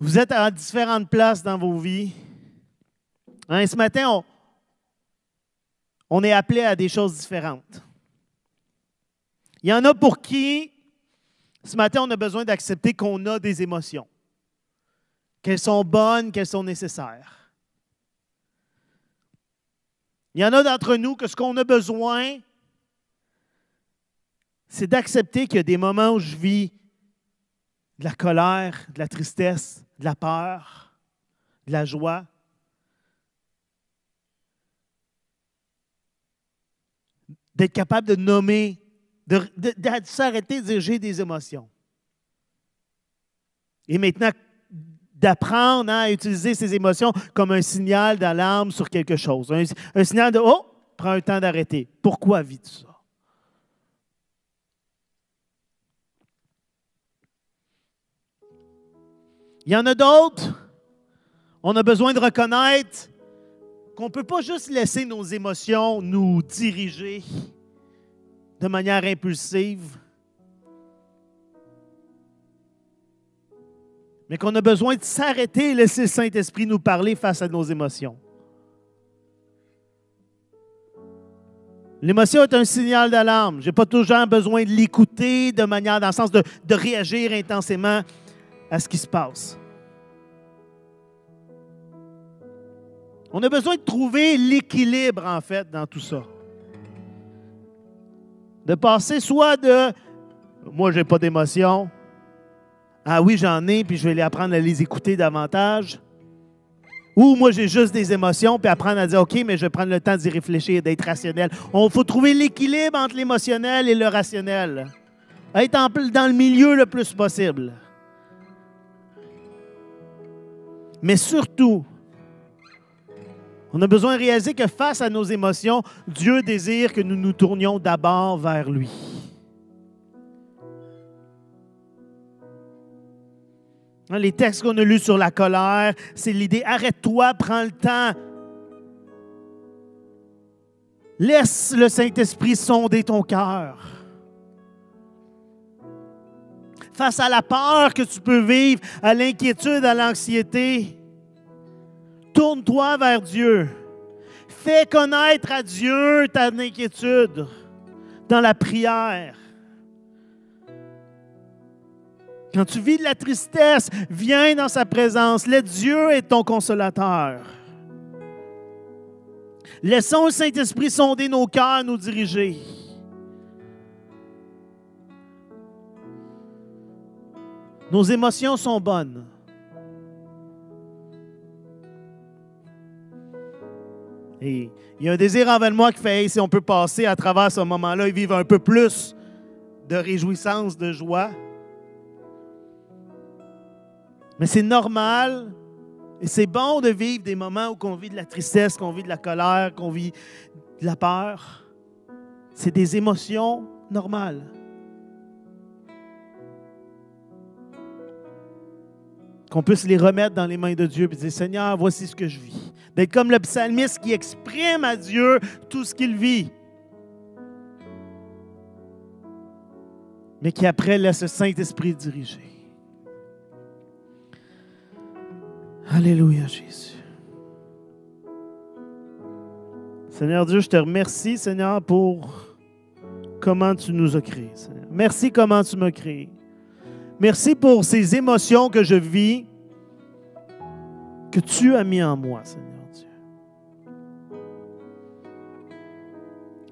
Vous êtes à différentes places dans vos vies. Hein, ce matin, on, on est appelé à des choses différentes. Il y en a pour qui, ce matin, on a besoin d'accepter qu'on a des émotions, qu'elles sont bonnes, qu'elles sont nécessaires. Il y en a d'entre nous que ce qu'on a besoin, c'est d'accepter qu'il y a des moments où je vis de la colère, de la tristesse, de la peur, de la joie. D'être capable de nommer, de, s'arrêter de dire j'ai des émotions. Et maintenant, d'apprendre à utiliser ces émotions comme un signal d'alarme sur quelque chose. Un, signal de Oh, prends un temps d'arrêter. Pourquoi vis-tu ça? Il y en a d'autres, on a besoin de reconnaître qu'on ne peut pas juste laisser nos émotions nous diriger de manière impulsive, mais qu'on a besoin de s'arrêter et laisser le Saint-Esprit nous parler face à nos émotions. L'émotion est un signal d'alarme. Je n'ai pas toujours besoin de l'écouter de manière, dans le sens de, réagir intensément à ce qui se passe. On a besoin de trouver l'équilibre, en fait, dans tout ça. De passer soit de moi, je n'ai pas d'émotion. Ah oui, j'en ai, puis je vais les apprendre à les écouter davantage. Ou moi, j'ai juste des émotions, puis apprendre à dire OK, mais je vais prendre le temps d'y réfléchir, d'être rationnel. Il faut trouver l'équilibre entre l'émotionnel et le rationnel. Être dans le milieu le plus possible. Mais surtout, on a besoin de réaliser que face à nos émotions, Dieu désire que nous nous tournions d'abord vers lui. Les textes qu'on a lus sur la colère, c'est l'idée arrête-toi, prends le temps. Laisse le Saint-Esprit sonder ton cœur. face à la peur que tu peux vivre, à l'inquiétude, à l'anxiété, tourne-toi vers Dieu. Fais connaître à Dieu ta inquiétude dans la prière. Quand tu vis de la tristesse, viens dans sa présence. Let Dieu est ton consolateur. Laissons le Saint-Esprit sonder nos cœurs, nous diriger. Nos émotions sont bonnes. Il y a un désir envers moi qui fait, si on peut passer à travers ce moment-là et vivre un peu plus de réjouissance, de joie. Mais c'est normal et c'est bon de vivre des moments où on vit de la tristesse, qu'on vit de la colère, qu'on vit de la peur. C'est des émotions normales. qu'on puisse les remettre dans les mains de Dieu et dire Seigneur, voici ce que je vis. D'être comme le psalmiste qui exprime à Dieu tout ce qu'il vit. Mais qui après laisse le Saint-Esprit diriger. Alléluia, Jésus. Seigneur Dieu, je te remercie, Seigneur, pour comment tu nous as créés. Merci comment tu m'as créé. Merci pour ces émotions que je vis, que tu as mis en moi, Seigneur Dieu.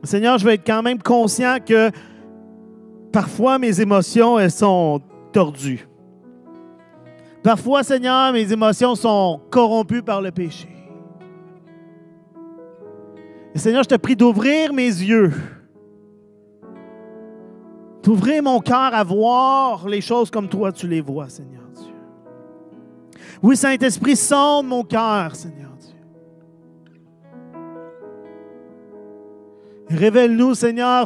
Seigneur, je vais être quand même conscient que parfois mes émotions, elles sont tordues. Parfois, Seigneur, mes émotions sont corrompues par le péché. Et Seigneur, je te prie d'ouvrir mes yeux d'ouvrir mon cœur à voir les choses comme toi tu les vois, Seigneur Dieu. Oui, Saint-Esprit, sonde mon cœur, Seigneur Dieu. Révèle-nous, Seigneur,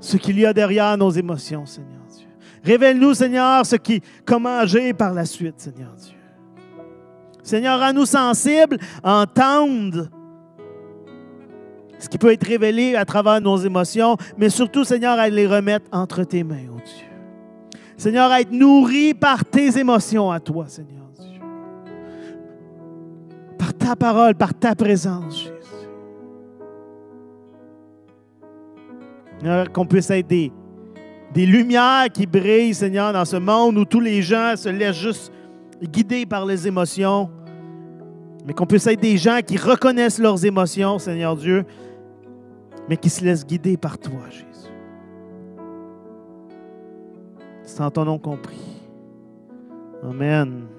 ce qu'il y a derrière nos émotions, Seigneur. Révèle-nous, Seigneur, ce qui, comment agir par la suite, Seigneur Dieu. Seigneur, rends-nous sensibles à entendre ce qui peut être révélé à travers nos émotions, mais surtout, Seigneur, à les remettre entre tes mains, oh Dieu. Seigneur, à être nourri par tes émotions à toi, Seigneur Dieu. Par ta parole, par ta présence, Jésus. Qu'on puisse être des, des lumières qui brillent, Seigneur, dans ce monde où tous les gens se laissent juste guider par les émotions, mais qu'on puisse être des gens qui reconnaissent leurs émotions, Seigneur Dieu, mais qui se laisse guider par toi, Jésus. C'est en ton nom compris. Amen.